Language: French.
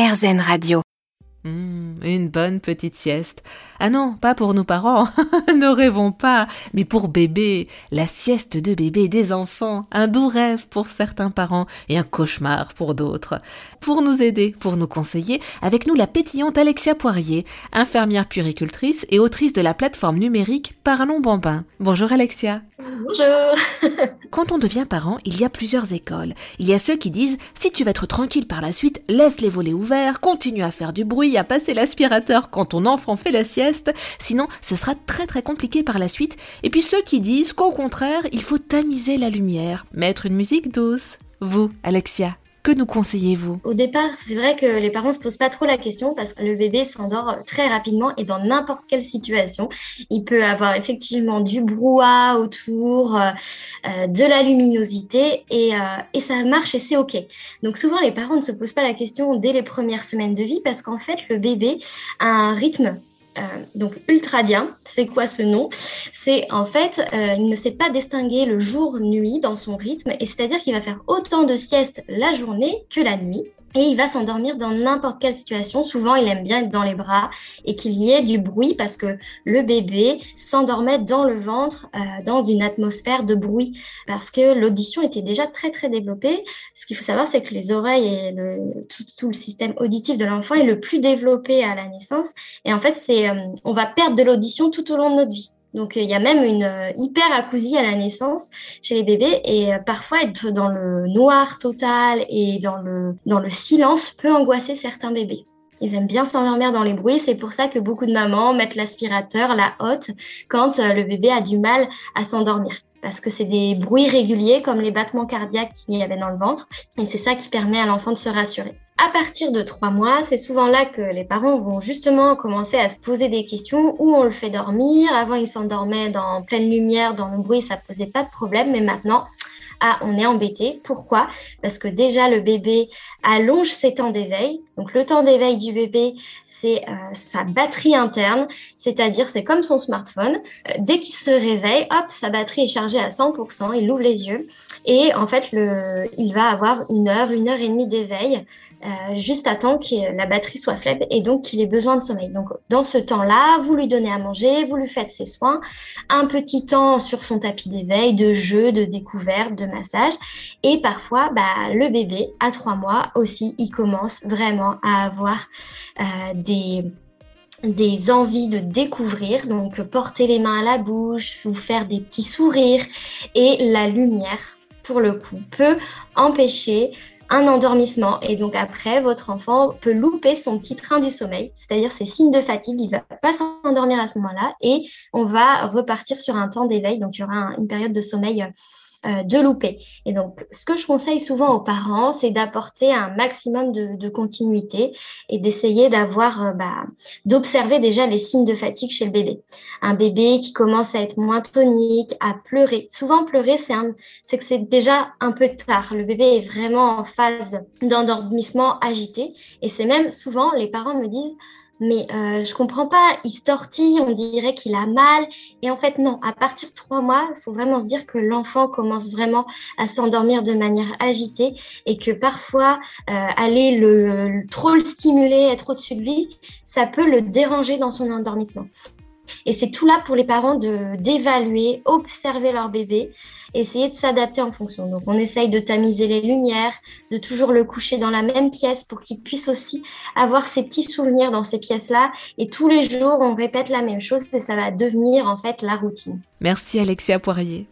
RZN Radio. Mmh, une bonne petite sieste. Ah non, pas pour nos parents, ne rêvons pas, mais pour bébé, la sieste de bébé des enfants, un doux rêve pour certains parents et un cauchemar pour d'autres. Pour nous aider, pour nous conseiller, avec nous la pétillante Alexia Poirier, infirmière puéricultrice et autrice de la plateforme numérique Parlons Bambin. Bonjour Alexia. Bonjour. Quand on devient parent, il y a plusieurs écoles. Il y a ceux qui disent si tu veux être tranquille par la suite, laisse les volets ouverts, continue à faire du bruit, à passer l'aspirateur quand ton enfant fait la sieste, sinon ce sera très très compliqué par la suite. Et puis ceux qui disent qu'au contraire, il faut tamiser la lumière, mettre une musique douce. Vous, Alexia, que nous conseillez-vous? Au départ, c'est vrai que les parents se posent pas trop la question parce que le bébé s'endort très rapidement et dans n'importe quelle situation. Il peut avoir effectivement du brouhaha autour, euh, euh, de la luminosité et, euh, et ça marche et c'est OK. Donc souvent, les parents ne se posent pas la question dès les premières semaines de vie parce qu'en fait, le bébé a un rythme donc ultradien, c'est quoi ce nom? C'est en fait, euh, il ne sait pas distinguer le jour-nuit dans son rythme, et c'est-à-dire qu'il va faire autant de siestes la journée que la nuit. Et il va s'endormir dans n'importe quelle situation. Souvent, il aime bien être dans les bras et qu'il y ait du bruit parce que le bébé s'endormait dans le ventre, euh, dans une atmosphère de bruit, parce que l'audition était déjà très très développée. Ce qu'il faut savoir, c'est que les oreilles et le, tout, le système auditif de l'enfant est le plus développé à la naissance. Et en fait, c'est, euh, on va perdre de l'audition tout au long de notre vie. Donc il y a même une euh, hyperacousie à la naissance chez les bébés et euh, parfois être dans le noir total et dans le dans le silence peut angoisser certains bébés. Ils aiment bien s'endormir dans les bruits, c'est pour ça que beaucoup de mamans mettent l'aspirateur, la hotte quand euh, le bébé a du mal à s'endormir. Parce que c'est des bruits réguliers comme les battements cardiaques qu'il y avait dans le ventre. Et c'est ça qui permet à l'enfant de se rassurer à partir de trois mois, c'est souvent là que les parents vont justement commencer à se poser des questions où on le fait dormir? Avant, il s'endormait dans pleine lumière, dans le bruit, ça posait pas de problème, mais maintenant, ah, on est embêté. Pourquoi? Parce que déjà, le bébé allonge ses temps d'éveil. Donc, le temps d'éveil du bébé, c'est euh, sa batterie interne, c'est-à-dire c'est comme son smartphone. Euh, dès qu'il se réveille, hop, sa batterie est chargée à 100%, il ouvre les yeux et en fait, le, il va avoir une heure, une heure et demie d'éveil euh, juste à temps que la batterie soit faible et donc qu'il ait besoin de sommeil. Donc dans ce temps-là, vous lui donnez à manger, vous lui faites ses soins, un petit temps sur son tapis d'éveil, de jeu, de découverte, de massage. Et parfois, bah, le bébé, à trois mois aussi, il commence vraiment à avoir euh, des des envies de découvrir, donc porter les mains à la bouche, vous faire des petits sourires et la lumière, pour le coup, peut empêcher un endormissement. Et donc après, votre enfant peut louper son petit train du sommeil, c'est-à-dire ses signes de fatigue. Il va pas s'endormir à ce moment-là et on va repartir sur un temps d'éveil. Donc il y aura une période de sommeil euh, de louper. Et donc, ce que je conseille souvent aux parents, c'est d'apporter un maximum de, continuité et d'essayer d'avoir, euh, bah, d'observer déjà les signes de fatigue chez le bébé. Un bébé qui commence à être moins tonique, à pleurer. Souvent, pleurer, c'est c'est que c'est déjà un peu tard. Le bébé est vraiment en phase d'endormissement agité. Et c'est même souvent, les parents me disent, mais euh, je comprends pas, il se tortille, on dirait qu'il a mal. Et en fait, non, à partir de trois mois, il faut vraiment se dire que l'enfant commence vraiment à s'endormir de manière agitée et que parfois, euh, aller le, trop le stimuler, être au-dessus de lui, ça peut le déranger dans son endormissement. Et c'est tout là pour les parents de d'évaluer, observer leur bébé, essayer de s'adapter en fonction. Donc on essaye de tamiser les lumières, de toujours le coucher dans la même pièce pour qu'il puisse aussi avoir ses petits souvenirs dans ces pièces-là. Et tous les jours, on répète la même chose et ça va devenir en fait la routine. Merci Alexia Poirier.